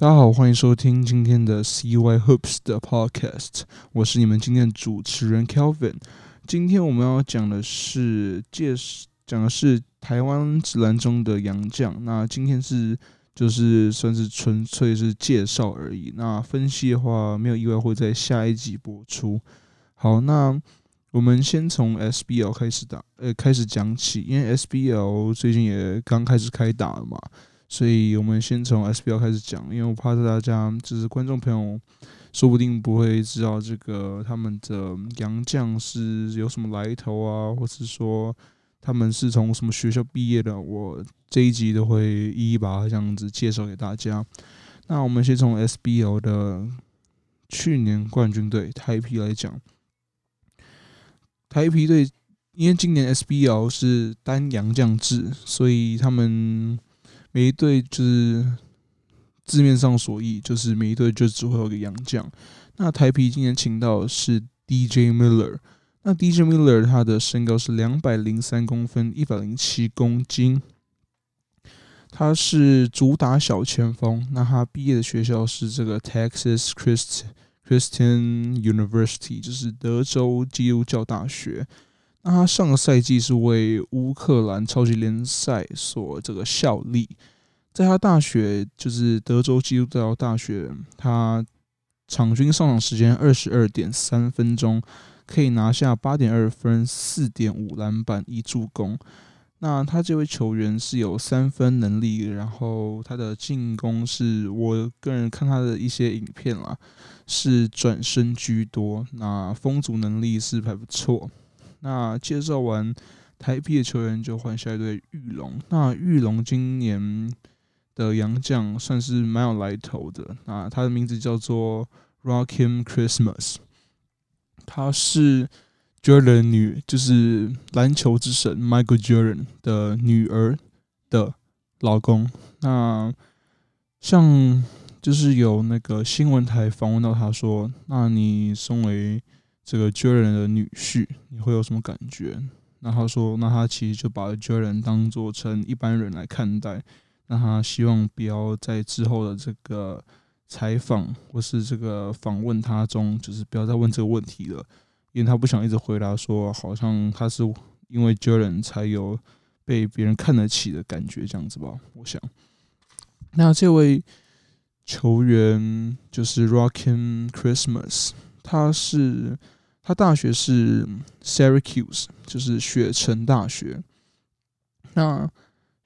大家好，欢迎收听今天的 CY Hoops 的 Podcast，我是你们今天的主持人 Kelvin。今天我们要讲的是介绍，讲的是台湾篮中的洋将。那今天是就是算是纯粹是介绍而已。那分析的话，没有意外会在下一集播出。好，那我们先从 SBL 开始打，呃，开始讲起，因为 SBL 最近也刚开始开打了嘛。所以我们先从 SBL 开始讲，因为我怕大家就是观众朋友，说不定不会知道这个他们的杨将是有什么来头啊，或是说他们是从什么学校毕业的，我这一集都会一一把这样子介绍给大家。那我们先从 SBL 的去年冠军队台啤来讲，台啤队因为今年 SBL 是单杨将制，所以他们。每一队就是字面上所意，就是每一队就只会有一个洋将。那台啤今年请到的是 DJ Miller，那 DJ Miller 他的身高是两百零三公分，一百零七公斤。他是主打小前锋。那他毕业的学校是这个 Texas Christ Christian University，就是德州基督教大学。那他上个赛季是为乌克兰超级联赛所这个效力，在他大学就是德州基督教大学，他场均上场时间二十二点三分钟，可以拿下八点二分、四点五篮板、一助攻。那他这位球员是有三分能力，然后他的进攻是我个人看他的一些影片啦，是转身居多，那风阻能力是还不错。那介绍完台币的球员，就换下一队玉龙。那玉龙今年的洋将算是蛮有来头的。那他的名字叫做 Rakeem Christmas，他是 Jordan 女，就是篮球之神 Michael Jordan 的女儿的老公。那像就是有那个新闻台访问到他说，那你身为这个 Jordan 的女婿，你会有什么感觉？那他说，那他其实就把 Jordan 当做成一般人来看待。那他希望不要在之后的这个采访或是这个访问他中，就是不要再问这个问题了，因为他不想一直回答说，好像他是因为 Jordan 才有被别人看得起的感觉这样子吧。我想，那这位球员就是 Rockin' Christmas，他是。他大学是 Syracuse，就是雪城大学。那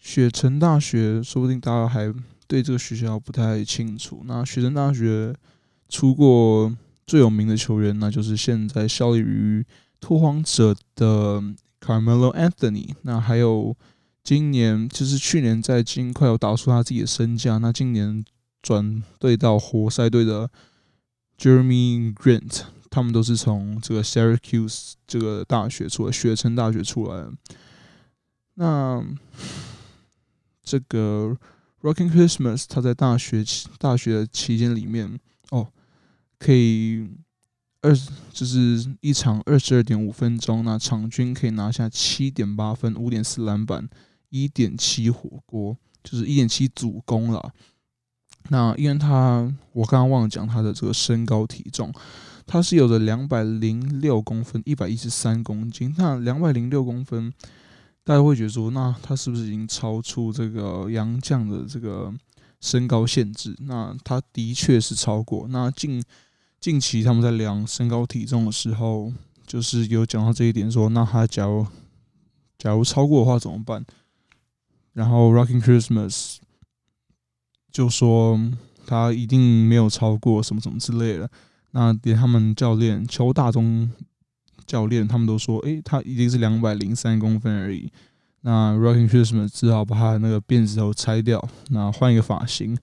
雪城大学，说不定大家还对这个学校不太清楚。那雪城大学出过最有名的球员，那就是现在效力于拓荒者的 Carmelo Anthony。那还有今年，就是去年在金块有打出他自己的身价。那今年转队到活塞队的 Jerami Grant。他们都是从这个 Syracuse 这个大学出来，雪城大学出来。那这个 Rocking Christmas 他在大学大学期间里面哦，可以二就是一场二十二点五分钟，那场均可以拿下七点八分、五点四篮板、一点七火锅，就是一点七助攻了。那因为他我刚刚忘了讲他的这个身高体重。他是有着两百零六公分，一百一十三公斤。那两百零六公分，大家会觉得说，那他是不是已经超出这个杨绛的这个身高限制？那他的确是超过。那近近期他们在量身高体重的时候，就是有讲到这一点，说那他假如假如超过的话怎么办？然后 Rocking Christmas 就说他一定没有超过什么什么之类的。那连他们教练邱大中教练他们都说，诶、他已经是两百零三公分而已。那 Rocking Christmas 只好把他的那个辫子头拆掉，那换一个发型，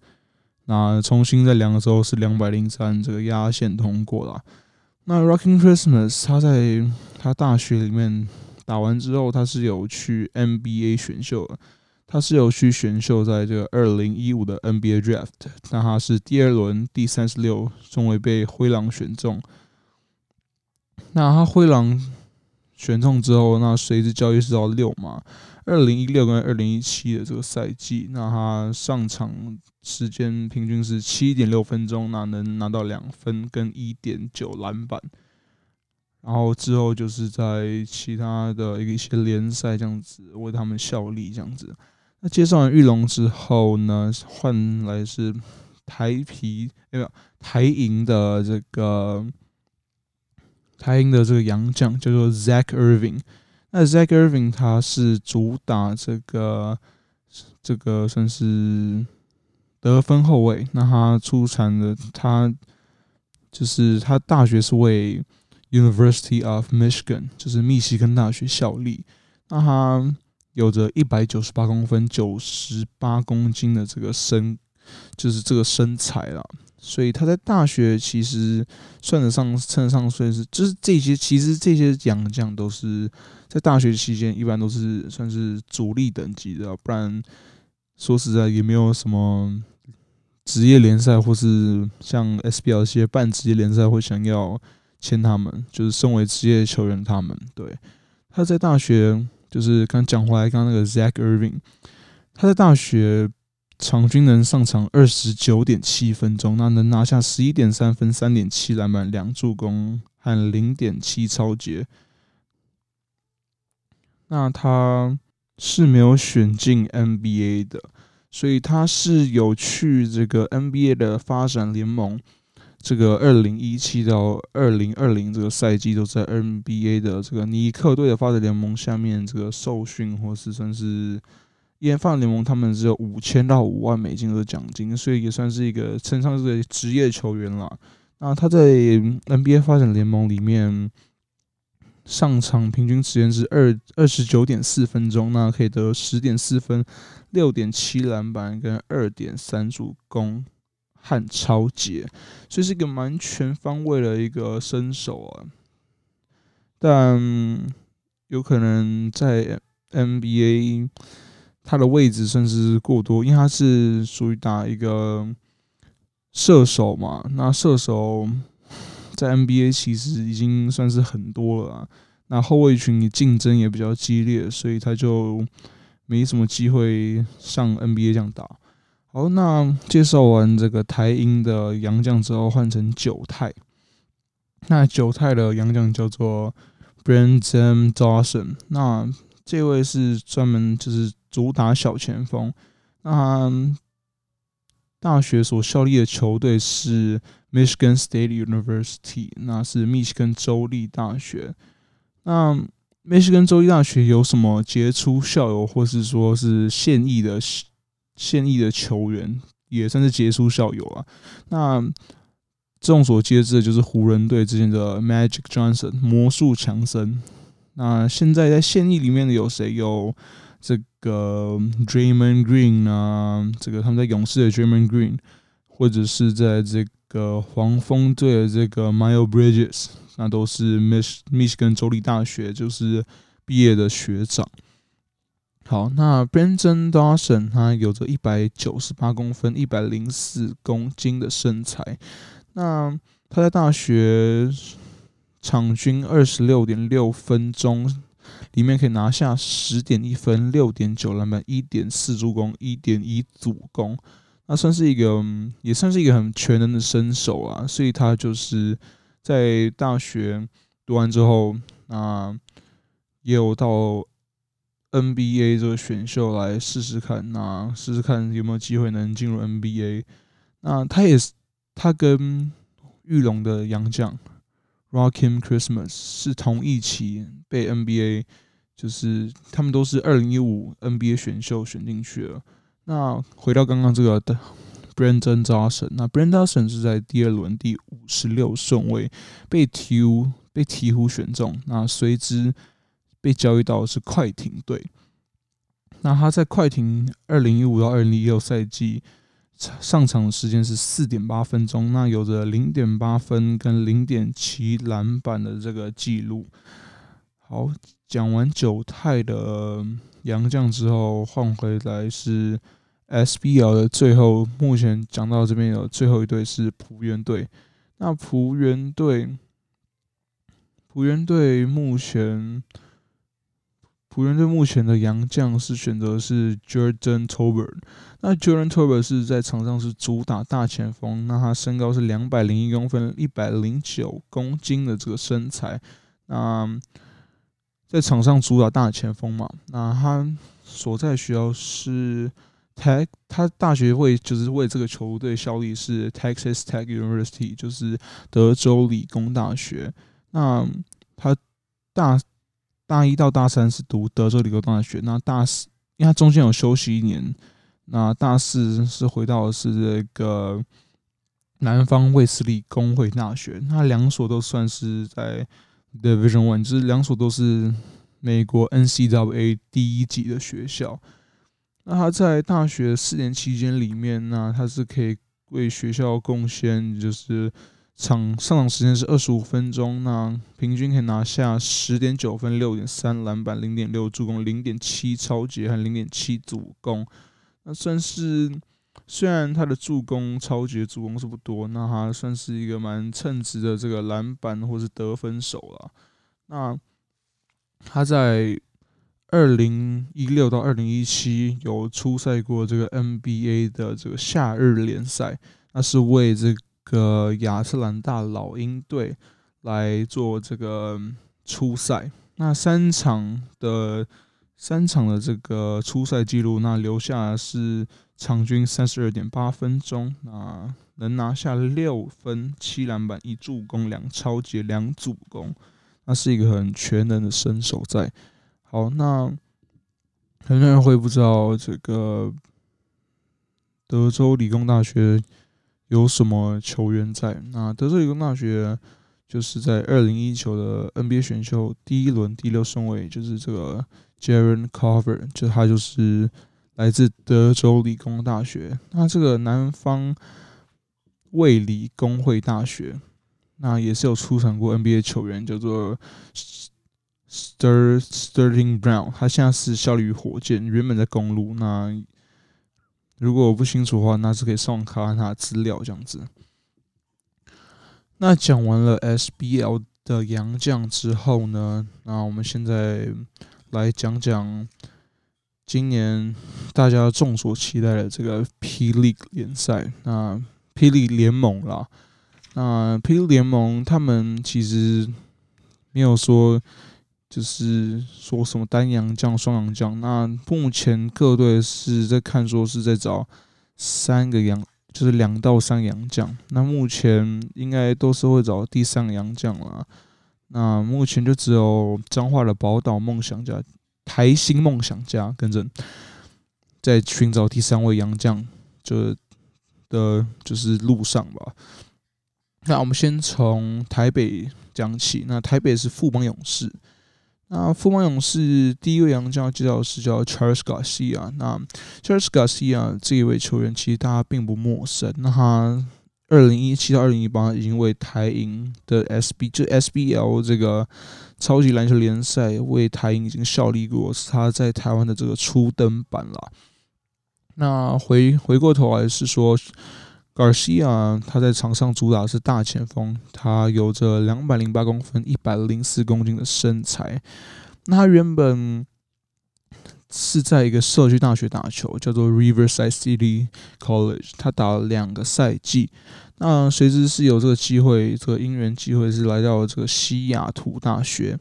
那重新再量的时候是两百零三，这个压线通过了。那 Rocking Christmas 他在他大学里面打完之后，他是有去 NBA 选秀的。他是有去选秀，在这个二零一五的 NBA Draft，那他是第二轮第三十六，终于被灰狼选中。那他灰狼选中之后，那随之交易是到六嘛？二零一六跟二零一七的这个赛季，那他上场时间平均是七点六分钟，那能拿到两分跟一点九篮板。然后之后就是在其他的一些联赛这样子为他们效力这样子。那介绍完玉龙之后呢，换来是台啤，没有台银的这个台银的这个洋将叫做 Zach Irving。那 Zach Irving 他是主打这个这个算是得分后卫。那他出产的他就是他大学是为 University of Michigan，就是密西根大学效力。那他有着一百九十八公分、九十八公斤的这个身，就是这个身材啦。所以他在大学其实算得上称得上算是，就是这些其实这些洋将都是在大学期间一般都是算是主力等级的，不然说实在也没有什么职业联赛或是像 SBL 这些半职业联赛会想要。签他们就是身为职业球员，他们对他在大学就是刚讲回来，刚刚那个 Zach Irving，他在大学场均能上场二十九点七分钟，那能拿下十一点三分、三点七篮板、两助攻和零点七抄截。那他是没有选进 NBA 的，所以他是有去这个 NBA 的发展联盟。这个二零一七到二零二零这个赛季都在 NBA 的这个尼克队的发展联盟下面这个受训，或是算是研发联盟，他们只有五千到五万美金的奖金，所以也算是一个称上是个职业球员了。那他在 NBA 发展联盟里面上场平均时间是二二十九点四分钟，那可以得十点四分、六点七篮板跟二点三助攻。和抄截，所以是一个蛮全方位的一个身手啊。但有可能在 NBA，他的位置算是过多，因为他是属于打一个射手嘛。那射手在 NBA 其实已经算是很多了啊。那后卫群竞争也比较激烈，所以他就没什么机会上 NBA 这样打。好，那介绍完这个台英的洋将之后，换成九太。那九太的洋将叫做 Brandon Dawson。那这位是专门就是主打小前锋。那大学所效力的球队是 Michigan State University，那是密西根州立大学。那密西根州立大学有什么杰出校友，或是说是现役的？现役的球员也算是杰出校友啊。那众所皆知的就是湖人队之前的 Magic Johnson 魔术强森。那现在在现役里面的有谁？有这个 Draymond Green 啊，这个他们在勇士的 Draymond Green，或者是在这个黄蜂队的这个 Mile Bridges，那都是密密西根州立大学就是毕业的学长。好，那 Brandon Dawson 他有着一百九十八公分、一百零四公斤的身材。那他在大学场均二十六点六分钟里面可以拿下十点一分、六点九篮板、一点四助攻、一点一助攻。那算是一个，也算是一个很全能的身手啊。所以他就是在大学读完之后，那也有到。NBA 这个选秀来试试看，那试试看有没有机会能进入 NBA。那他也是，他跟裕龙的洋将 Rockin Christmas 是同一期被 NBA，就是他们都是二零一五 NBA 选秀选进去了。那回到刚刚这个的 Brandon Dawson，那 Brandon Dawson 是在第二轮第五十六顺位被鹈鹕被鹈鹕选中，那随之。被交易到的是快艇队，那他在快艇二零一五到二零一六赛季上场的时间是四点八分钟，那有着零点八分跟零点七篮板的这个记录。好，讲完九太的洋将之后，换回来是 SBL 的最后，目前讲到这边有最后一队是浦原队。那浦原队，浦原队目前。湖人队目前的洋将是选择是 Jordan Tolbert，那 Jordan Tolbert 是在场上是主打大前锋，那他身高是两百零一公分，一百零九公斤的这个身材，那在场上主打大前锋嘛，那他所在学校是。Tech，他大学为就是为这个球队效力是 Texas Tech University，就是德州理工大学。那他大大一到大三是读德州理工大学，那大四因为他中间有休息一年，那大四是回到的是这个南方卫斯理工会大学。那两所都算是在 Division One，就是两所都是美国 NCAA 第一级的学校。那他在大学四年期间里面呢，他是可以为学校贡献，就是场上场时间是二十五分钟，那平均可以拿下十点九分、六点三篮板、零点六助攻、零点七抄截和零点七助攻。那算是虽然他的助攻、抄截、助攻是不多，那他算是一个蛮称职的这个篮板或是得分手了。那他在。二零一六到二零一七有出赛过这个 NBA 的这个夏日联赛，那是为这个亚特兰大老鹰队来做这个初赛。那三场的三场的这个初赛记录，那留下是场均三十二点八分钟，那能拿下六分、七篮板、一助攻、两抄截、两助攻，那是一个很全能的身手在。好，那很多人会不知道这个德州理工大学有什么球员在。那德州理工大学就是在二零一九的 NBA 选秀第一轮第六顺位，就是这个 Jarrett Culver，就他就是来自德州理工大学。那这个南方卫理公会大学，那也是有出产过 NBA 球员，叫做。Stir Sterling Brown，他现在是效力于火箭，原本在公鹿。那如果我不清楚的话，那是可以上网看看他的资料这样子。那讲完了 SBL 的洋将之后呢，那我们现在来讲讲今年大家众所期待的这个 P League 联赛。那霹雳联盟啦，那霹雳联盟他们其实没有说。就是说什么单阳将、双阳将，那目前各队是在看，说是在找三个阳，就是两到三阳将。那目前应该都是会找第三个洋将了。那目前就只有彰化的宝岛梦想家、台新梦想家跟着在寻找第三位阳将，就的就是路上吧。那我们先从台北讲起，那台北是富邦勇士。那富邦勇士第一位洋将介绍是叫 Charles Garcia。那 Charles Garcia 这一位球员其实大家并不陌生。那他二零一七到二零一八已经为台银的 SB 就 SBL 这个超级篮球联赛为台银已经效力过，是他在台湾的这个初登板了。那回回过头来是说。Garcia 他在场上主打是大前锋，他有着两百零八公分、一百零四公斤的身材。那他原本是在一个社区大学打球，叫做 Riverside City College，他打了两个赛季。那随之是有这个机会，这个因缘机会是来到了这个西雅图大学。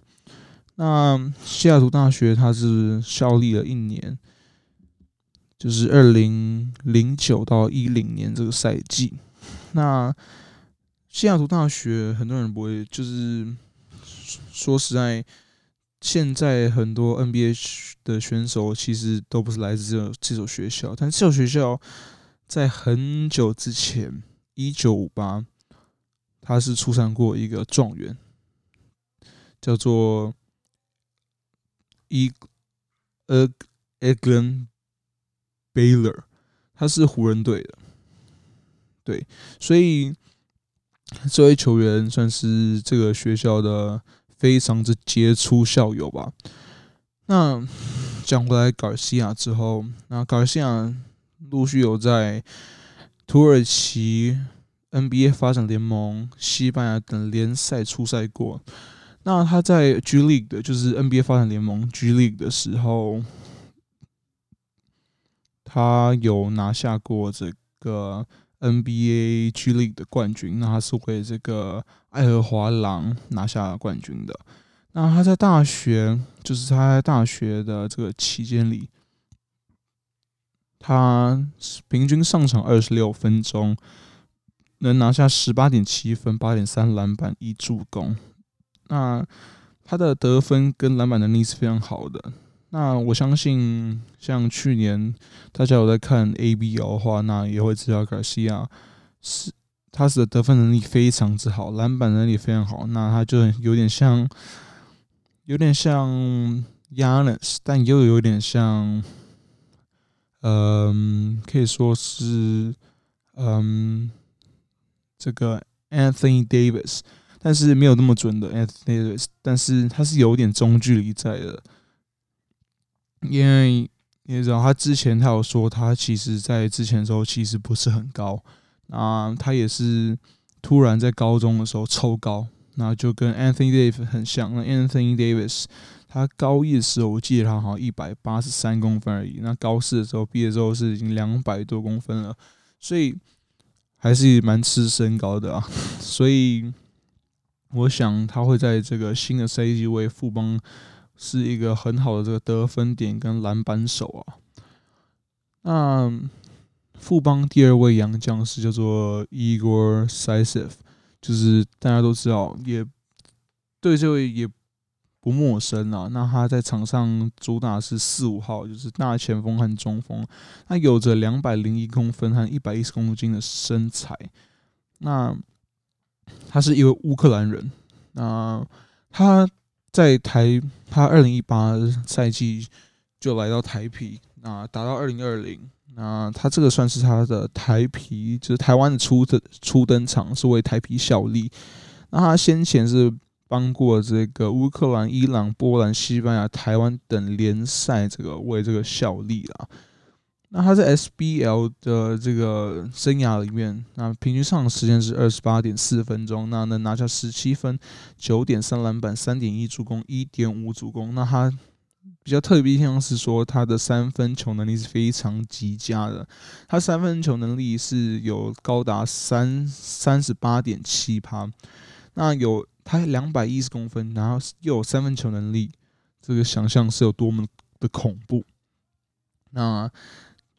那西雅图大学他是效力了一年。就是二零零九到一零年这个赛季，那西雅图大学很多人不会，就是说实在，现在很多 NBA 的选手其实都不是来自这这所学校，但这所学校在很久之前，一九五八，他是出产过一个状元，叫做伊呃 Eglin。Baylor，他是湖人队的，对，所以这位球员算是这个学校的非常之杰出校友吧。那讲回来，Garcia 之后，那 Garcia 陆续有在土耳其 NBA 发展联盟、西班牙等联赛出赛过。那他在 G League 的，就是 NBA 发展联盟 G League 的时候，他有拿下过这个 NBA G League 的冠军。那他是为这个爱荷华狼拿下冠军的。那他在大学，就是他在大学的这个期间里，他平均上场二十六分钟，能拿下十八点七分、八点三篮板、一助攻。那他的得分跟篮板能力是非常好的。那我相信，像去年大家有在看 ABL 的话，那也会知道 Garcia 是他是的得分能力非常之好，篮板能力非常好。那他就有点像，有点像 Yannis 但又有点像，嗯，可以说是，嗯，这个 Anthony Davis。但是没有那么准的 Anthony Davis，但是他是有点中距离在的，因为你知道他之前他有说他其实在之前的时候其实不是很高，啊，他也是突然在高中的时候抽高，那就跟 Anthony Davis 很像。那 Anthony Davis 他高一的时候我记得他好像一百八十三公分而已，那高四的时候毕业之后是已经两百多公分了，所以还是蛮吃身高的啊，所以。我想他会在这个新的赛季为富邦是一个很好的这个得分点跟篮板手啊。那富邦第二位洋将是叫做 Igor Saisev，就是大家都知道，也对这位也不陌生啊。那他在场上主打是四五号，就是大前锋和中锋。他有着两百零一公分和一百一十公斤的身材。那他是一位乌克兰人，那他在台，他二零一八赛季就来到台啤，那打到二零二零，那他这个算是他的台皮，就是台湾的初登初登场，是为台皮效力。那他先前是帮过这个乌克兰、伊朗、波兰、西班牙、台湾等联赛，这个为这个效力啦。那他在 SBL 的这个生涯里面，那平均上场时间是二十八点四分钟，那能拿下十七分、九点三篮板、三点一助攻、一点五助攻。那他比较特别的地方是说，他的三分球能力是非常极佳的，他三分球能力是有高达三三十八点七趴。那有他两百一十公分，然后又有三分球能力，这个想象是有多么的恐怖。那。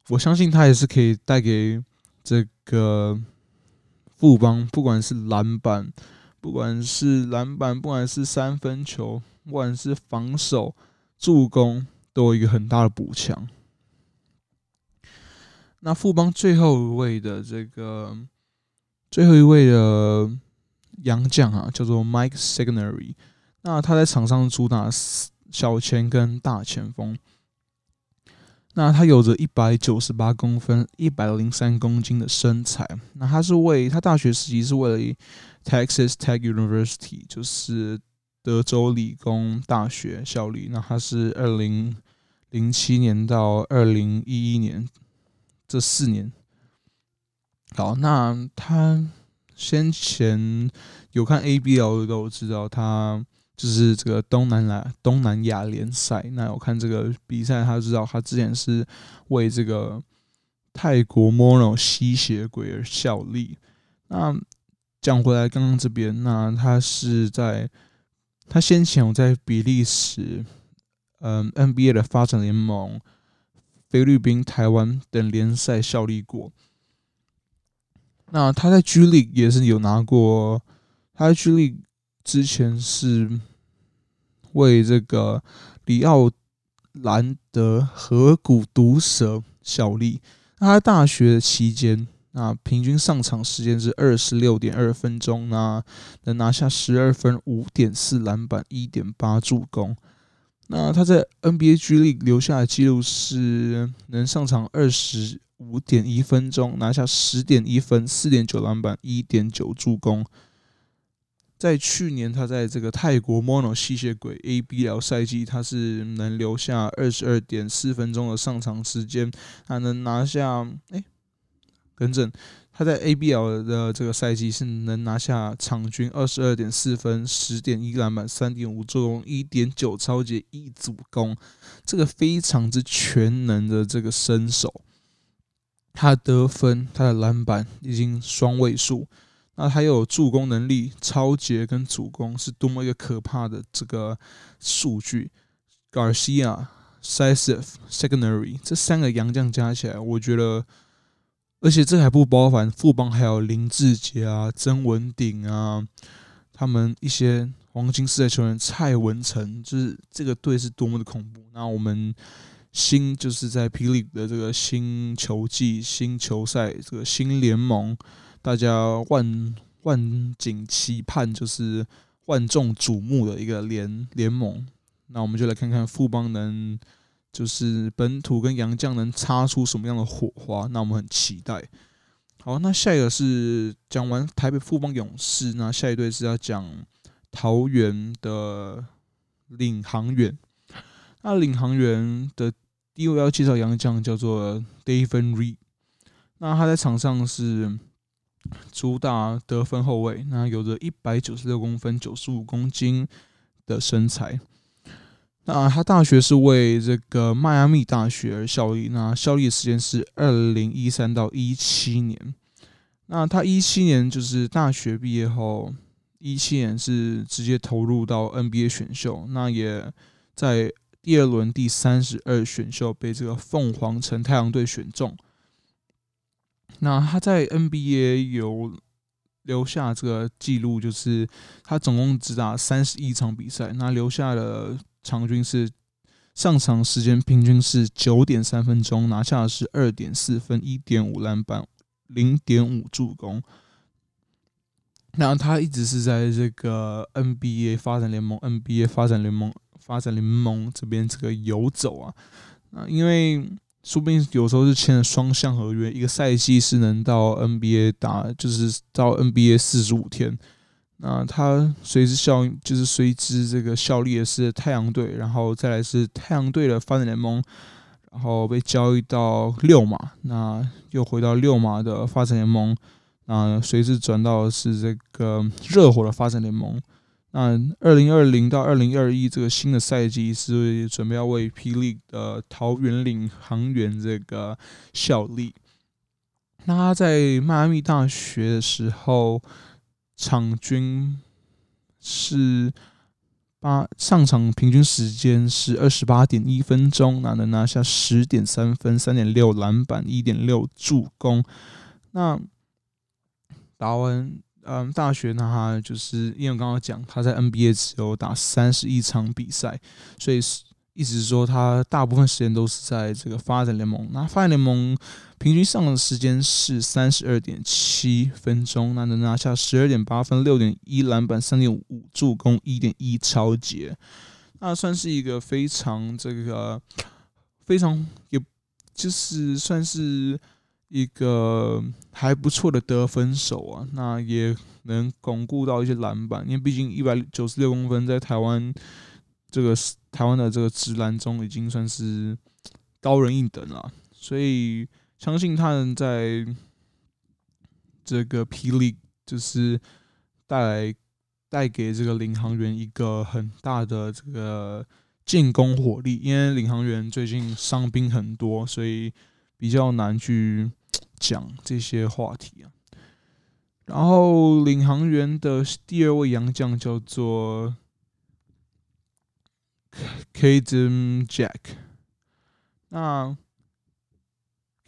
我相信他也是可以带给这个富邦，不管是篮板，不管是篮板，不管是三分球，不管是防守、助攻，都有一个很大的补强。那富邦最后一位的这个最后一位的洋将啊，叫做 Mike Signery。那他在场上主打小前跟大前锋。那他有着一百九十八公分、一百零三公斤的身材。那他是为他大学时期是为了 Texas Tech University，就是德州理工大学效力。那他是二零零七年到二零一一年这四年。好，那他先前有看 ABL 的都知道他。就是这个东南亚东南亚联赛，那我看这个比赛，他知道他之前是为这个泰国 Mono 吸血鬼而效力。那讲回来，刚刚这边，那他是在他先前有在比利时，嗯，NBA 的发展联盟、菲律宾、台湾等联赛效力过。那他在 G League 也是有拿过，他在 G League 之前是。为这个里奥兰德河谷毒蛇效力。那他大学期间，那平均上场时间是二十六点二分钟，那能拿下十二分、五点四篮板、一点八助攻。那他在 NBA G League 留下的记录是能上场二十五点一分钟，拿下十点一分、四点九篮板、一点九助攻。在去年，他在这个泰国 Mono 吸血鬼 ABL 赛季，他是能留下二十二点四分钟的上场时间，他能拿下，哎，更正，他在 ABL 的这个赛季是能拿下场均二十二点四分、十点一篮板、三点五助攻、一点九抄截、一助攻，这个非常之全能的这个身手。他的得分、他的篮板已经双位数，那他有助攻能力、超截跟主攻，是多么一个可怕的这个数据。Garcia、Saseth、Secondary 这三个洋将加起来，我觉得，而且这还不包含富邦还有林志杰啊、曾文鼎啊，他们一些黄金世代球员蔡文成，就是这个队是多么的恐怖。那我们。新就是在霹雳的这个新球季、新球赛、这个新联盟，大家万万景期盼，就是万众瞩目的一个联联盟。那我们就来看看富邦能，就是本土跟洋将能擦出什么样的火花。那我们很期待。好，那下一个是讲完台北富邦勇士，那下一队是要讲桃园的领航员。那领航员的第一位要介绍洋将叫做 David Reed，那他在场上是主打得分后卫，那有着一百九十六公分、九十五公斤的身材。那他大学是为这个迈阿密大学而效力，那效力的时间是二零一三到一七年。那他一七年就是大学毕业后，一七年是直接投入到 NBA 选秀，那也在。第二轮第三十二选秀被这个凤凰城太阳队选中。那他在 NBA 有留下这个记录，就是他总共只打三十一场比赛，那留下的场均是上场时间平均是九点三分钟，拿下的是二点四分、一点五篮板、零点五助攻。那他一直是在这个 NBA 发展联盟，NBA 发展联盟。发展联盟这边这个游走啊，啊，因为说不定有时候是签了双向合约，一个赛季是能到 NBA 打，就是到 NBA 四十五天。那他随之效，就是随之这个效力的是太阳队，然后再来是太阳队的发展联盟，然后被交易到六马，那又回到六马的发展联盟，那随之转到是这个热火的发展联盟。那二零二零到二零二一这个新的赛季是准备要为霹雳的桃园领航员这个效力。那他在迈阿密大学的时候，场均是八上场平均时间是二十八点一分钟，那能拿下十点三分、三点六篮板、一点六助攻。那打完。嗯，大学呢，他就是因为我刚刚讲他在 NBA 只有打三十一场比赛，所以是意思是说他大部分时间都是在这个发展联盟。那发展联盟平均上的时间是三十二点七分钟，那能拿下十二点八分、六点一篮板、三点五助攻、一点一抄截，那算是一个非常这个非常，也就是算是。一个还不错的得分手啊，那也能巩固到一些篮板，因为毕竟一百九十六公分在台湾这个台湾的这个职篮中已经算是高人一等了，所以相信他能在这个霹雳就是带来带给这个领航员一个很大的这个进攻火力，因为领航员最近伤兵很多，所以比较难去。讲这些话题啊，然后领航员的第二位洋将叫做 Kaden Jack，那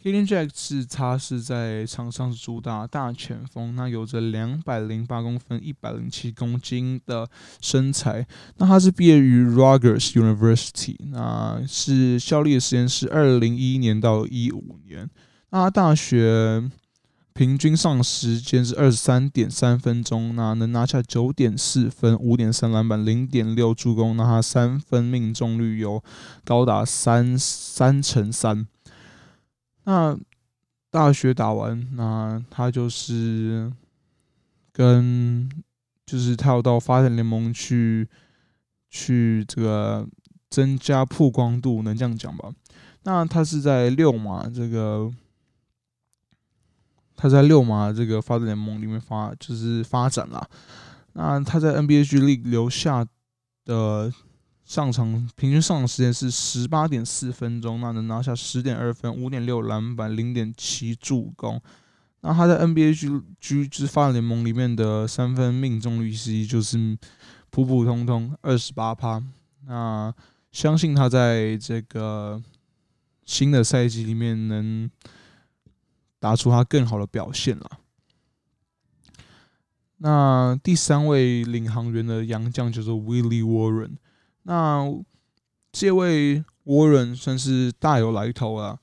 Kaden Jack 是他是在场上主打大前锋，那有着两百零八公分、一百零七公斤的身材，那他是毕业于 Rutgers University，那是效力的时间是二零一一年到一五年。那他大学平均上时间是二十三点三分钟，那能拿下九点四分、五点三篮板、零点六助攻，那他三分命中率有高达三三成三。那大学打完，那他就是跟就是他要到发展联盟去去这个增加曝光度，能这样讲吧？那他是在六马这个。他在六马这个发展联盟里面发就是发展了。那他在 NBA G League 留下的上场平均上场时间是十八点四分钟，那能拿下十点二分、五点六篮板、零点七助攻。那他在 NBA G G 就是发展联盟里面的三分命中率其实就是普普通通二十八趴。那相信他在这个新的赛季里面能打出他更好的表现了。那第三位领航员的洋将就是 Willie Warren。那这位 Warren 算是大有来头啊，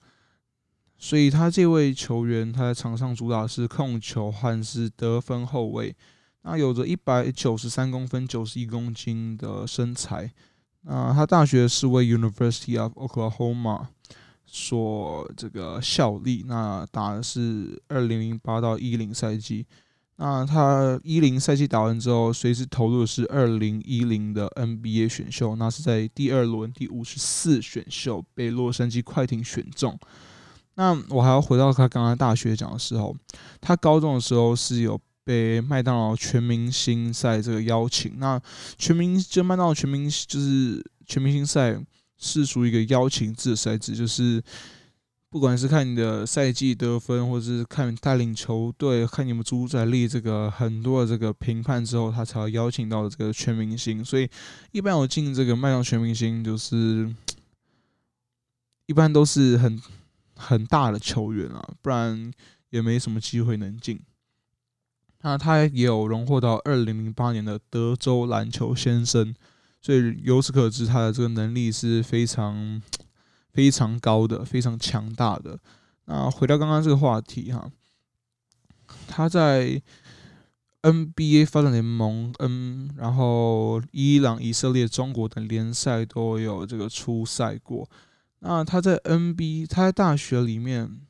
所以他这位球员他在场上主打是控球和是得分后卫。那有着一百九十三公分、九十一公斤的身材。那他大学是为 University of Oklahoma 所这个效力。那打的是二零零八到一零赛季。那他一零赛季打完之后，随时投入的是二零一零的 NBA 选秀，那是在第二轮第五十四选秀被洛杉矶快艇选中。那我还要回到他刚刚大学讲的时候，他高中的时候是有被麦当劳全明星赛这个邀请。那全明就麦当劳全明就是全明星赛是属于一个邀请制赛制，就是。不管是看你的赛季得分，或者是看带领球队，看你们主宰力这个很多的这个评判之后，他才会邀请到这个全明星。所以一般我进这个麦当全明星，就是一般都是很很大的球员啊，不然也没什么机会能进。那他也有荣获到二零零八年的德州篮球先生，所以由此可知他的这个能力是非常。非常高的，非常强大的。那回到刚刚这个话题哈，他在 NBA 发展联盟，嗯，然后伊朗、以色列、中国等联赛都有这个出赛过。那他在 NBA，他在大学里面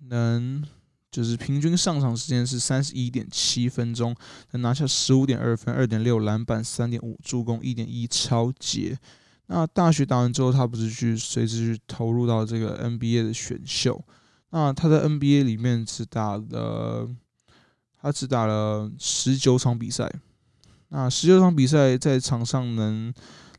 能就是平均上场时间是三十一点七分钟，能拿下十五点二分、二点六篮板、三点五助攻、一点一抄截。那大学打完之后，他不是去随之去投入到这个 NBA 的选秀。那他在 NBA 里面只打了，他只打了十九场比赛。那十九场比赛在场上能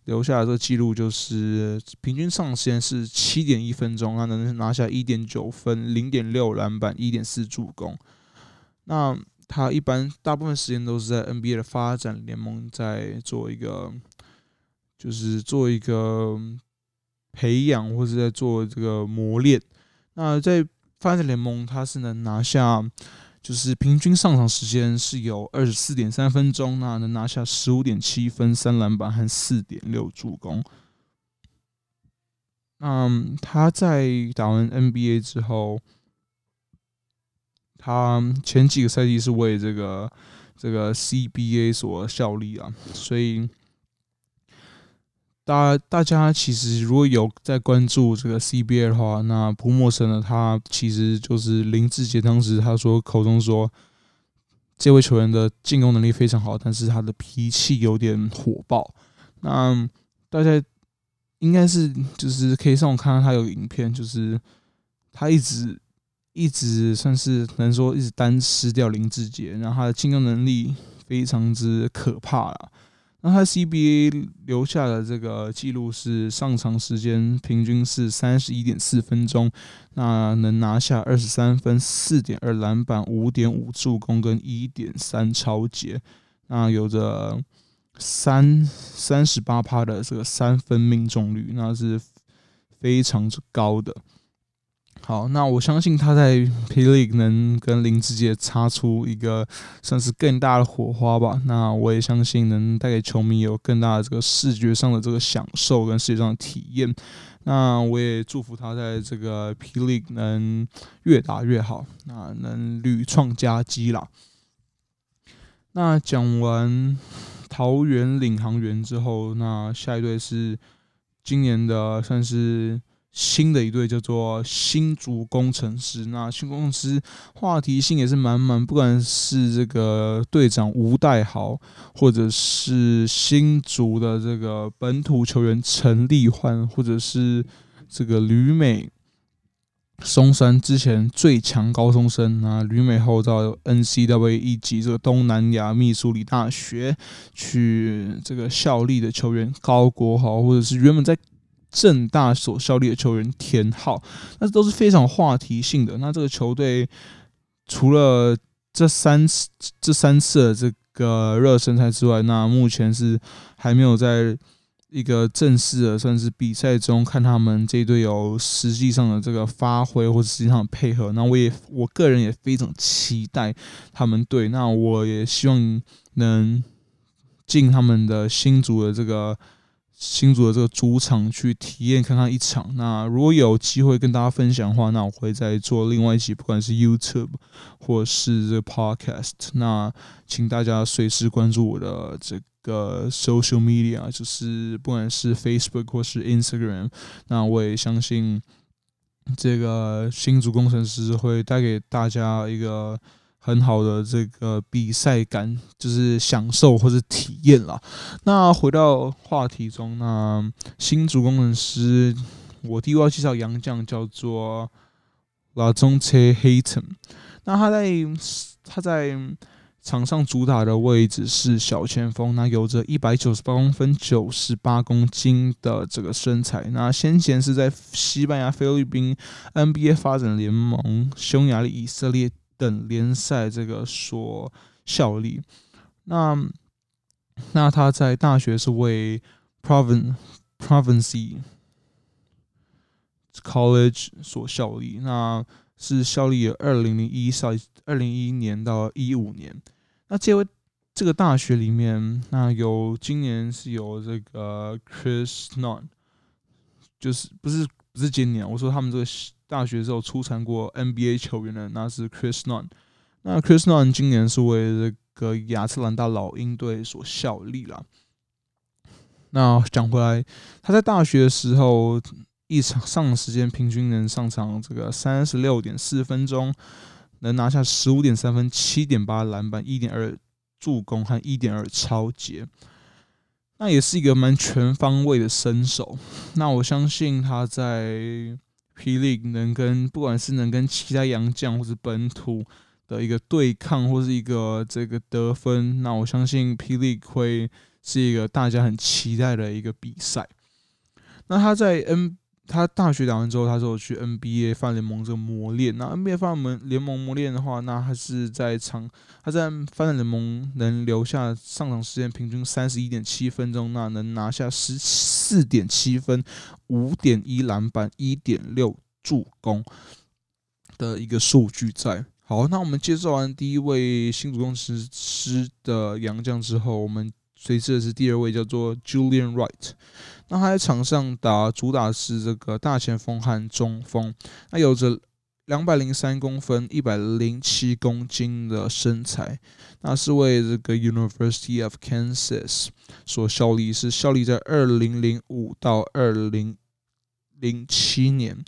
留下的这个记录，就是平均上限是七点一分钟，他能拿下一点九分、零点六篮板、一点四助攻。那他一般大部分时间都是在 NBA 的发展联盟在做一个。就是做一个培养，或者在做这个磨练。那在发展联盟，他是能拿下，就是平均上场时间是有二十四点三分钟，那能拿下十五点七分、三篮板和四点六助攻。那他在打完 NBA 之后，他前几个赛季是为这个这个 CBA 所效力啊，所以。大大家其实如果有在关注这个 CBA 的话，那不陌生的他其实就是林志杰。当时他说口中说，这位球员的进攻能力非常好，但是他的脾气有点火爆。那大家应该是就是可以上网看到他有影片，就是他一直一直算是能说一直单吃掉林志杰，然后他的进攻能力非常之可怕了。那他 CBA 留下的这个记录是上场时间平均是三十一点四分钟，那能拿下二十三分、四点二篮板、五点五助攻跟一点三抄截，那有着三三十八趴的这个三分命中率，那是非常之高的。好，那我相信他在 P. League 能跟林志杰擦出一个算是更大的火花吧。那我也相信能带给球迷有更大的这个视觉上的这个享受跟视觉上的体验。那我也祝福他在这个 P. League 能越打越好，那能屡创佳绩啦。那讲完桃园领航员之后，那下一队是今年的算是。新的一队叫做新竹工程师，那新工程师话题性也是满满，不管是这个队长吴代豪，或者是新竹的这个本土球员陈立焕，或者是这个旅美松山之前最强高中生啊，旅美后到 NCAA 以及这个东南亚密苏里大学去这个效力的球员高国豪，或者是原本在正大所效力的球员田浩，那都是非常话题性的。那这个球队除了这三次这三次的这个热身赛之外，那目前是还没有在。一个正式的算是比赛中，看他们这一队有实际上的这个发挥，或者实际上的配合。那我也我个人也非常期待他们队。那我也希望能进他们的新组的这个新竹的这个主场去体验看看一场。那如果有机会跟大家分享的话，那我会再做另外一集，不管是 YouTube 或是这个 Podcast。那请大家随时关注我的这个。social media 就是不管是 Facebook 或是 Instagram，那我也相信这个新竹工程师会带给大家一个很好的这个比赛感，就是享受或者体验啦。那回到话题中，那新竹攻城狮，我第一位要介绍杨将叫做 La'Zonte Hayton，那他在他在。场上主打的位置是小前锋，那有着一百九十八公分、九十八公斤的这个身材。那先前是在西班牙、菲律宾、NBA 发展联盟、匈牙利、以色列等联赛这个所效力。那那他在大学是为 Provence Provence College 所效力，那是效力于二零零一赛。二零一一年到一五年，那这位这个大学里面，那有今年是有这个 Chris Nunn，就是不是不是今年，我说他们这个大学时候出产过 NBA 球员的，那是 Chris Nunn。那 Chris Nunn 今年是为这个亚特兰大老鹰队所效力了。那讲回来，他在大学的时候，一场上时间平均能上场这个三十六点四分钟。能拿下十五点三分、七点八篮板、一点二助攻和一点二抄截，那也是一个蛮全方位的身手。那我相信他在霹雳能跟不管是能跟其他洋将或是本土的一个对抗，或是一个这个得分，那我相信霹雳会是一个大家很期待的一个比赛。那他在 N。他大学打完之后，他就去 NBA 泛联盟这个磨练。那 NBA 泛联盟磨练的话，那他是在场，他在泛联盟能留下上场时间平均三十一点七分钟，那能拿下十四点七分、五点一篮板、一点六助攻的一个数据在。好，那我们介绍完第一位新主攻城狮的洋将之后，我们随之的是第二位叫做 Julian Wright。那他在场上打主打是这个大前锋和中锋，那有着两百零三公分、一百零七公斤的身材，那是为这个 University of Kansas 所效力，是效力在二零零五到二零零七年。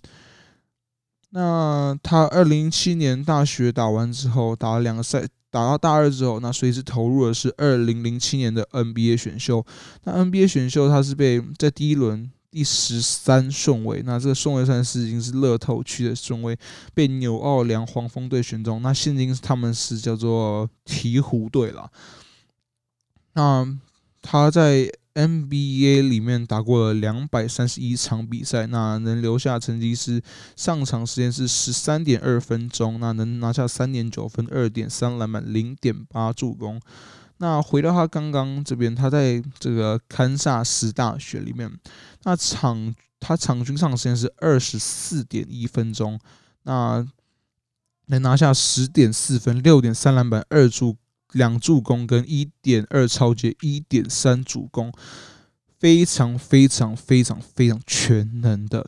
那他二零零七年大学打完之后，打了两个赛。打到大二之后，那随之投入的是二零零七年的 NBA 选秀。那 NBA 选秀，他是被在第一轮第十三顺位，那这个顺位算是已经是乐透区的顺位，被纽奥良黄蜂队选中。那现今他们是叫做鹈鹕队了。那他在。NBA 里面打过了两百三十一场比赛，那能留下成绩是上场时间是十三点二分钟，那能拿下三点九分、二点三篮板、零点八助攻。那回到他刚刚这边，他在这个堪萨斯大学里面，那场他场均上场时间是二十四点一分钟，那能拿下十点四分、六点三篮板、二助。两助攻跟一点二抄截，一点三主攻，非常非常非常非常全能的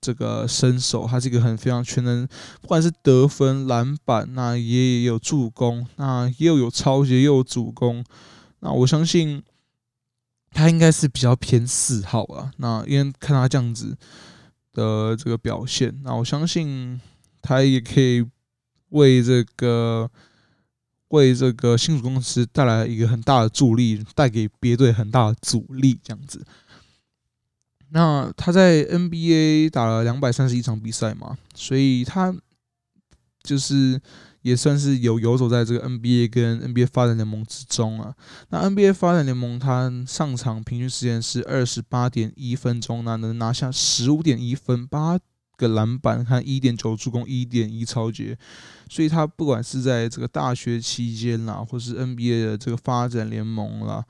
这个身手，他是一个很非常全能，不管是得分、篮板，那也有助攻，那又有超节，又有主攻，那我相信他应该是比较偏四号啊。那因为看他这样子的这个表现，那我相信他也可以为这个。为这个新竹公司带来一个很大的助力，带给别队很大的阻力，这样子。那他在 NBA 打了两百三十一场比赛嘛，所以他就是也算是有游走在这个 NBA 跟 NBA 发展联盟之中啊。那 NBA 发展联盟他上场平均时间是二十八点一分钟，那能拿下十五点一分、八个篮板和一点九助攻、一点一抄截。所以他不管是在这个大学期间啦，或是 NBA 的这个发展联盟啦，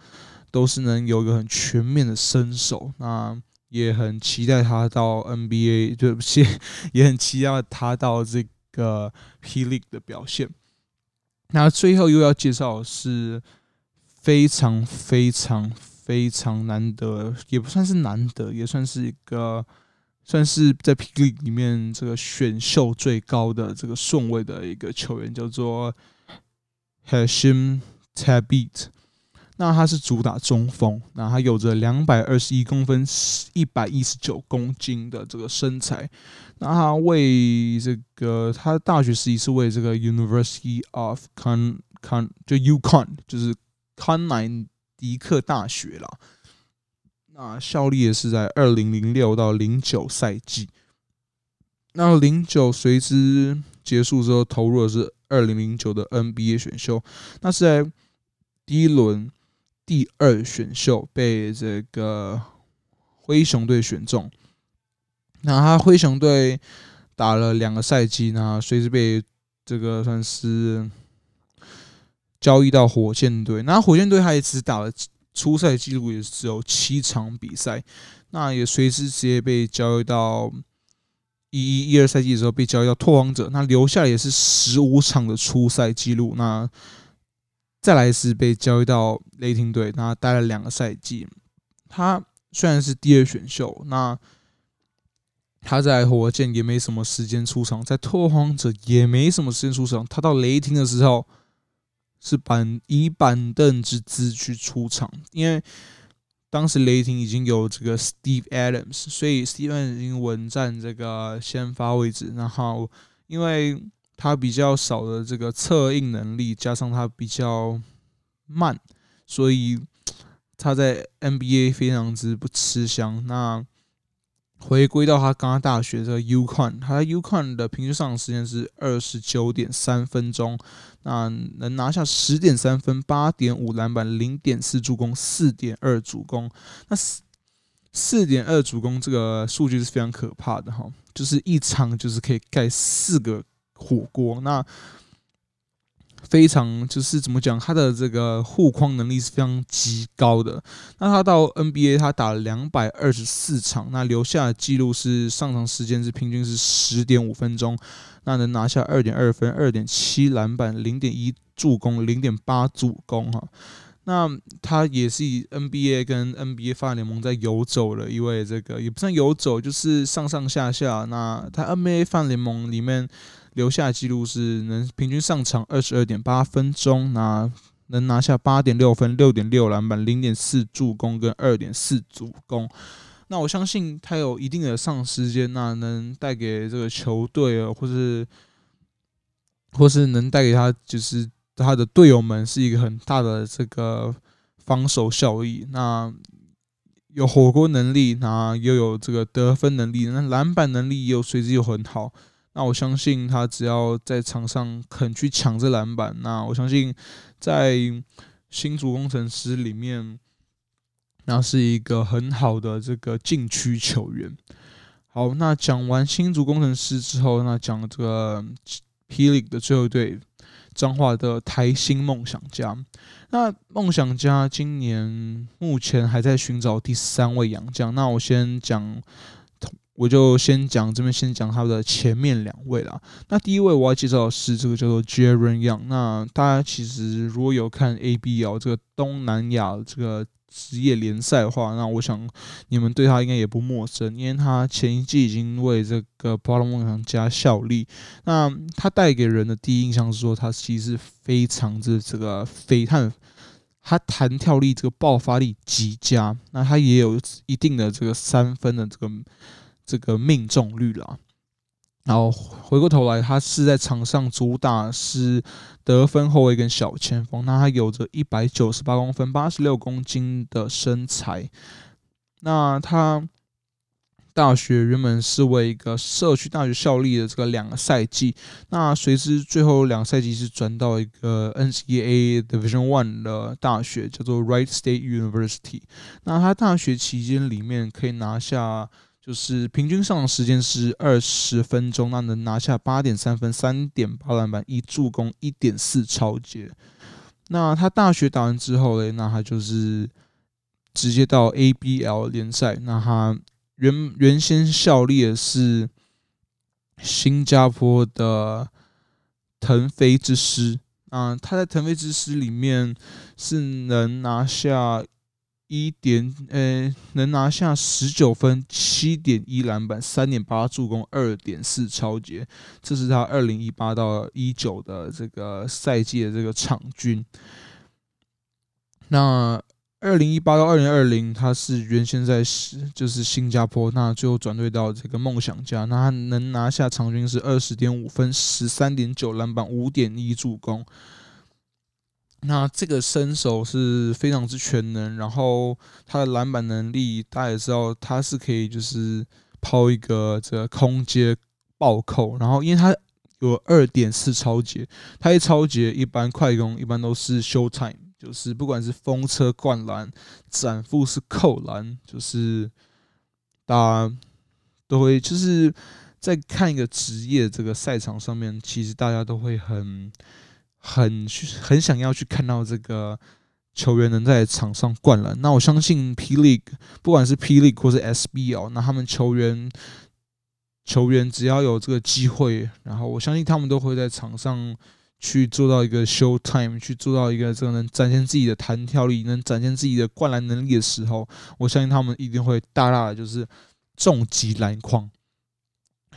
都是能有一个很全面的身手。那也很期待他到 NBA，对不起，也很期待他到这个 P League 的表现。那最后又要介绍的是非常非常非常难得，也不算是难得，也算是一个算是在 P League 里面这个选秀最高的这个顺位的一个球员，叫做 Hashim Tabit。那他是主打中锋，那他有着两百二十一公分、一百一十九公斤的这个身材。那他为这个他大学时期是为这个 University of Con Con 就 UConn 就是康乃狄克大学啦。那效力也是在二零零六到零九赛季。那零九随之结束之后，投入的是二零零九的 NBA 选秀。那是在第一轮。第二选秀被这个灰熊队选中，那他灰熊队打了两个赛季，那随之被这个算是交易到火箭队。那火箭队他也只打了出赛记录也只有七场比赛，那也随之直接被交易到一一一二赛季的时候被交易到拓荒者，那留下也是十五场的出赛记录。那再来是被交易到雷霆队，那待了两个赛季。他虽然是第二选秀，那他在火箭也没什么时间出场，在拓荒者也没什么时间出场。他到雷霆的时候是板以板凳之姿去出场，因为当时雷霆已经有这个 Steve Adams，所以 Steve 已经稳占这个先发位置。然后因为他比较少的这个策应能力，加上他比较慢，所以他在 NBA 非常之不吃香。那回归到他刚刚大学的 UConn，他在 UConn 的平均上场时间是二十九点三分钟，那能拿下十点三分、八点五篮板、零点四助攻、四点二助攻。那四四点二助攻这个数据是非常可怕的哈，就是一场就是可以盖四个。火锅，那非常就是怎么讲，他的这个护框能力是非常极高的。那他到 NBA，他打了两百二十四场，那留下的记录是上场时间是平均是十点五分钟，那能拿下二点二分、二点七篮板、零点一助攻、零点八助攻哈。那他也是以 NBA 跟 NBA 发展联盟在游走了，因为这个也不算游走，就是上上下下。那他 NBA 发展联盟里面。留下记录是能平均上场二十二点八分钟，拿能拿下八点六分、六点六篮板、零点四助攻跟二点四助攻。那我相信他有一定的上时间，那能带给这个球队啊，或是或是能带给他，就是他的队友们是一个很大的这个防守效益。那有火锅能力，那又有这个得分能力，那篮板能力又随之又很好。那我相信他只要在场上肯去抢这篮板，那我相信在新竹工程师里面，那是一个很好的这个禁区球员。好，那讲完新竹工程师之后，那讲这个 P League 的最后一队彰化的台新梦想家。那梦想家今年目前还在寻找第三位洋将。那我先讲。我就先讲这边，先讲他的前面两位啦。那第一位我要介绍的是这个叫做 Jaren Young。那大家其实如果有看 ABL 这个东南亚这个职业联赛的话，那我想你们对他应该也不陌生，因为他前一季已经为这个波特兰梦想家效力。那他带给人的第一印象是说，他其实非常之这个飞探，他弹跳力这个爆发力极佳。那他也有一定的这个三分的这个。这个命中率了，然后回过头来，他是在场上主打是得分后卫跟小前锋。那他有着一百九十八公分、八十六公斤的身材。那他大学原本是为一个社区大学效力的这个两个赛季，那随之最后两个赛季是转到一个 NCAA Division One 的大学，叫做 Wright State University。那他大学期间里面可以拿下，就是平均上场时间是二十分钟，那能拿下八点三分、三点八篮板、一助攻、一点四抄截。那他大学打完之后嘞，那他就是直接到 ABL 联赛，那他。原原先效力的是新加坡的腾飞之狮啊，他在腾飞之狮里面是能拿下一点呃，能拿下十九分、七点一篮板、三点八助攻、二点四抄截，这是他二零一八到一九的这个赛季的这个场均。那。二零一八到二零二零，他是原先在是就是新加坡，那最后转队到这个梦想家，那他能拿下场均是二十点五分、十三点九篮板、五点一助攻。那这个身手是非常之全能，然后他的篮板能力，大家也知道他是可以就是抛一个这个空接暴扣，然后因为他有二点四抄截，他一超节一般快攻一般都是 show time。就是不管是风车灌篮、斩负式扣篮，就是大家都会就是在看一个职业这个赛场上面，其实大家都会很很很想要去看到这个球员能在场上灌篮。那我相信 P League 不管是 P League 或是 SBL，那他们球员球员只要有这个机会，然后我相信他们都会在场上。去做到一个 show time，去做到一个这个能展现自己的弹跳力，能展现自己的灌篮能力的时候，我相信他们一定会大大的就是重击篮筐。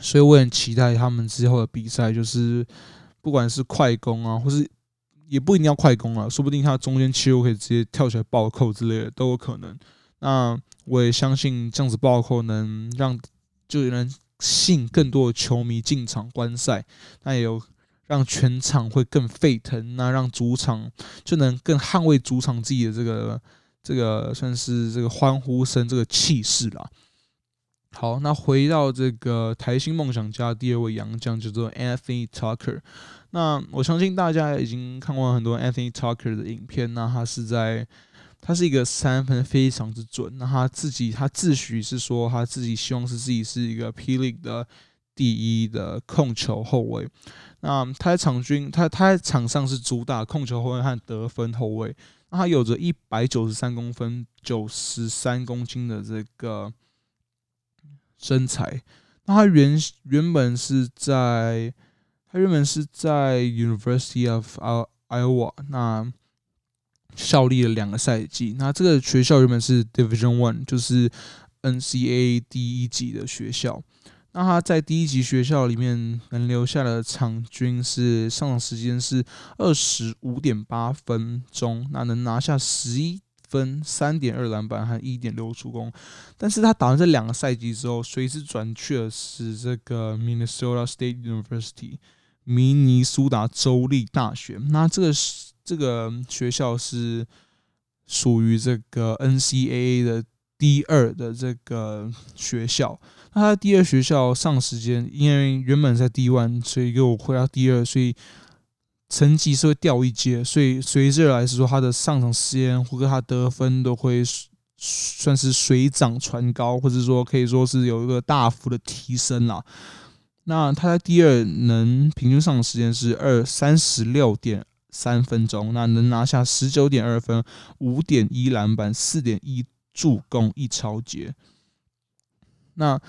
所以我很期待他们之后的比赛，就是不管是快攻啊，或是也不一定要快攻啊，说不定他中间切入可以直接跳起来暴扣之类的都有可能。那我也相信这样子暴扣能让就能吸引更多的球迷进场观赛，那也有。让全场会更沸腾，那让主场就能更捍卫主场自己的这个这个算是这个欢呼声这个气势啦。好，那回到这个台新梦想家第二位洋将叫做 Anthony Tucker。那我相信大家已经看过很多 Anthony Tucker 的影片，那他是在他是一个三分非常之准，那他自己他自诩是说他自己希望是自己是一个 P League 的第一的控球后卫。那他在场均，他他在场上是主打控球后卫和得分后卫。那他有着一百九十三公分、九十三公斤的这个身材。那他原原本是在他原本是在 University of Iowa 那效力了两个赛季。那这个学校原本是 Division One，就是 NCAA 第一级的学校。那他在第一级学校里面能留下的场均是上场时间是二十五点八分钟，那能拿下十一分、三点二篮板和一点六助攻。但是他打完这两个赛季之后，随之转去的是这个 Minnesota State University 明尼苏达州立大学。那这个这个学校是属于这个 NCAA 的第二的这个学校。那他第二学校上时间，因为原本在 D1，所以又回到第二，所以成绩是会掉一阶，所以随之而来是说他的上场时间或者他得分都会算是水涨船高，或者说可以说是有一个大幅的提升啦。那他在第二能平均上场时间是二三十六点三分钟，那能拿下十九点二分、五点一篮板、四点一助攻、一抄截。那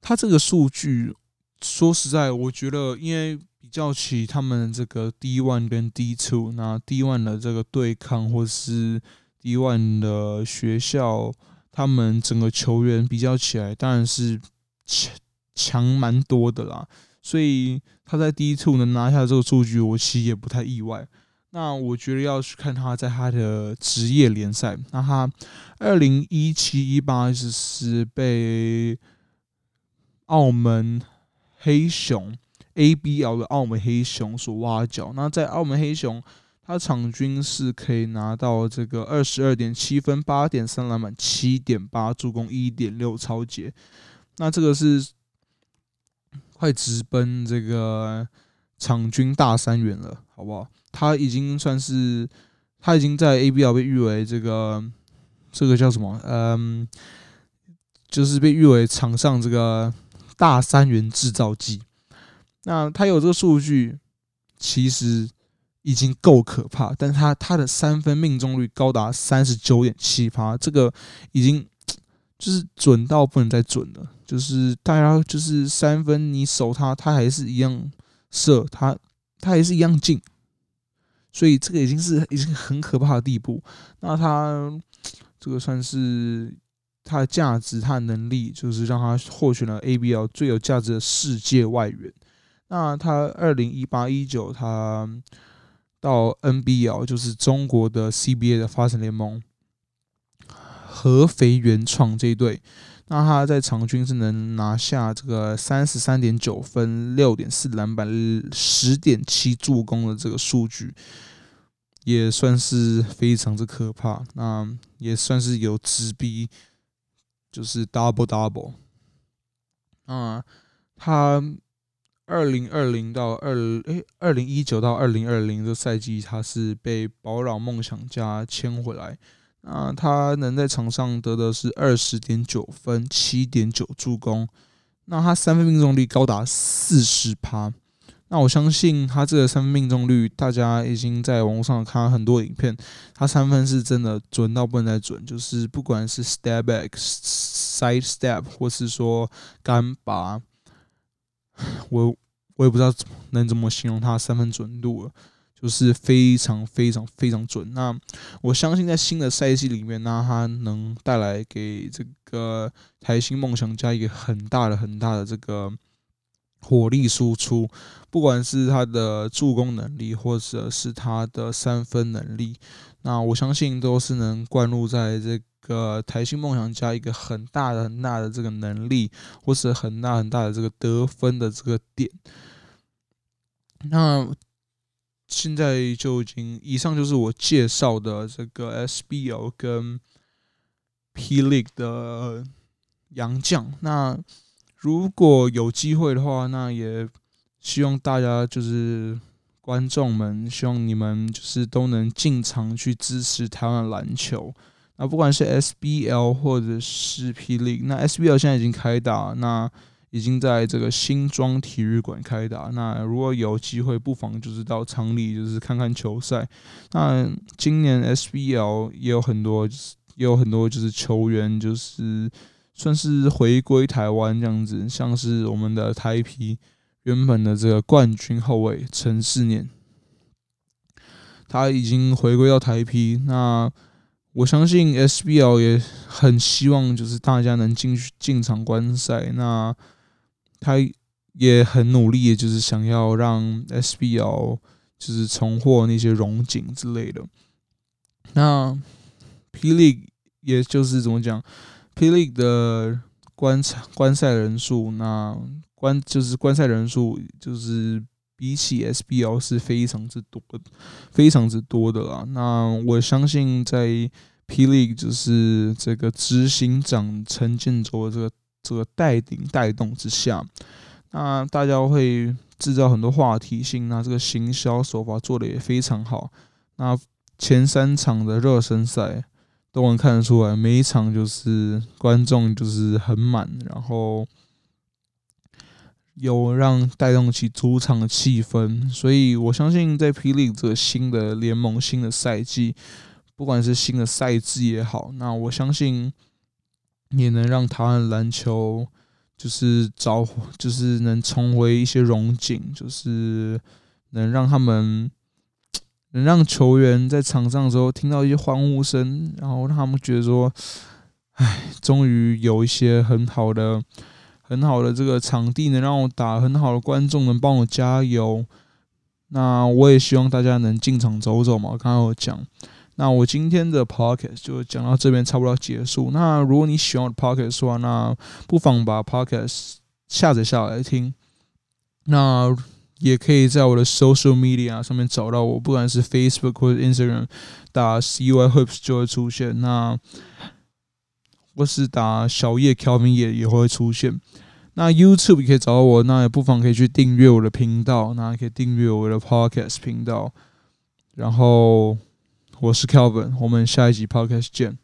他这个数据，说实在，我觉得，因为比较起他们这个 D1 跟 D2，那 D1 的这个对抗，或是 D1 的学校，他们整个球员比较起来，当然是强强蛮多的啦。所以他在 D2 能拿下这个数据，我其实也不太意外。那我觉得要去看他在他的职业联赛。那他二零一七一八是被澳门黑熊 ABL 的澳门黑熊所挖角。那在澳门黑熊，他场均是可以拿到这个二十二点七分、八点三篮板、七点八助攻、一点六抄截。那这个是快直奔这个场均大三元了，好不好？他已经算是他已经在 ABL 被誉为这个这个叫什么？嗯，就是被誉为场上这个大三元制造机。那他有这个数据，其实已经够可怕，但他他的三分命中率高达三十九点七趴，这个已经。就是准到不能再准了，就是大家就是三分你守他，他还是一样射，他他还是一样进，所以这个已经是已经很可怕的地步。那他这个算是他的价值，他的能力，就是让他获选了 ABL 最有价值的世界外援。那他二零一八一九他到 NBL，就是中国的 CBA 的发展联盟。合肥原创这一队，那他在场均是能拿下这个三十三点九分、六点四篮板、十点七助攻的这个数据，也算是非常之可怕。那也算是有直逼，就是 double double。啊，他二零二零到二诶二零一九到二零二零这赛季，他是被宝岛梦想家签回来。那，他能在场上得的是二十点九分，七点九助攻。那他三分命中率高达四十趴。那我相信他这个三分命中率，大家已经在网络上看了很多影片。他三分是真的准到不能再准，就是不管是 step back、side step，或是说干拔，我我也不知道能怎么形容他三分准度了。就是非常非常非常准。那我相信在新的赛季里面，那他能带来给这个台新梦想家一个很大的很大的这个火力输出，不管是他的助攻能力，或者是他的三分能力，那我相信都是能灌入在这个台新梦想家一个很大的很大的这个能力，或是很大很大的这个得分的这个点。那。现在就已经，以上就是我介绍的这个 SBL 跟 P League 的洋将。那如果有机会的话，那也希望大家就是观众们，希望你们就是都能进场去支持台湾篮球。那不管是 SBL 或者是 P League，那 SBL 现在已经开打，那。已经在这个新庄体育馆开打。那如果有机会，不妨就是到场里就是看看球赛。那今年 SBL 也有很多，也有很多就是球员，就是算是回归台湾这样子。像是我们的台啤原本的这个冠军后卫陈世念，他已经回归到台啤。那我相信 SBL 也很希望就是大家能进去进场观赛。那他也很努力，就是想要让 SBL 就是重获那些荣景之类的。那 P League 也就是怎么讲，P League 的观观赛人数，那观就是观赛人数，就是比起 SBL 是非常之多，非常之多的啦。那我相信在 P League 就是这个执行长陈建州的这个。这个带领带动之下，那大家会制造很多话题性，那这个行销手法做得也非常好。那前三场的热身赛都能看得出来，每一场就是观众就是很满，然后有让带动起主场的气氛。所以我相信，在 P League 这个新的联盟、新的赛季，不管是新的赛制也好，那我相信。也能让台湾篮球就是找，就是能重回一些荣景，就是能让他们能让球员在场上的时候听到一些欢呼声，然后让他们觉得说，哎，终于有一些很好的、很好的这个场地能让我打，很好的观众能帮我加油。那我也希望大家能进场走走嘛，刚刚有讲。那我今天的 podcast 就讲到这边，差不多结束。那如果你喜欢我的 podcast 的话，那不妨把 podcast 下载下来听。那也可以在我的 social media 上面找到我，不管是 Facebook 或者 Instagram，打 CY Hopes 就会出现。那或是打小叶 Kelvin 也也会出现。那 YouTube 可以找到我，那也不妨可以去订阅我的频道，那也可以订阅我的 Podcast 频道。然后我是 Kelvin，我们下一集 Podcast 见。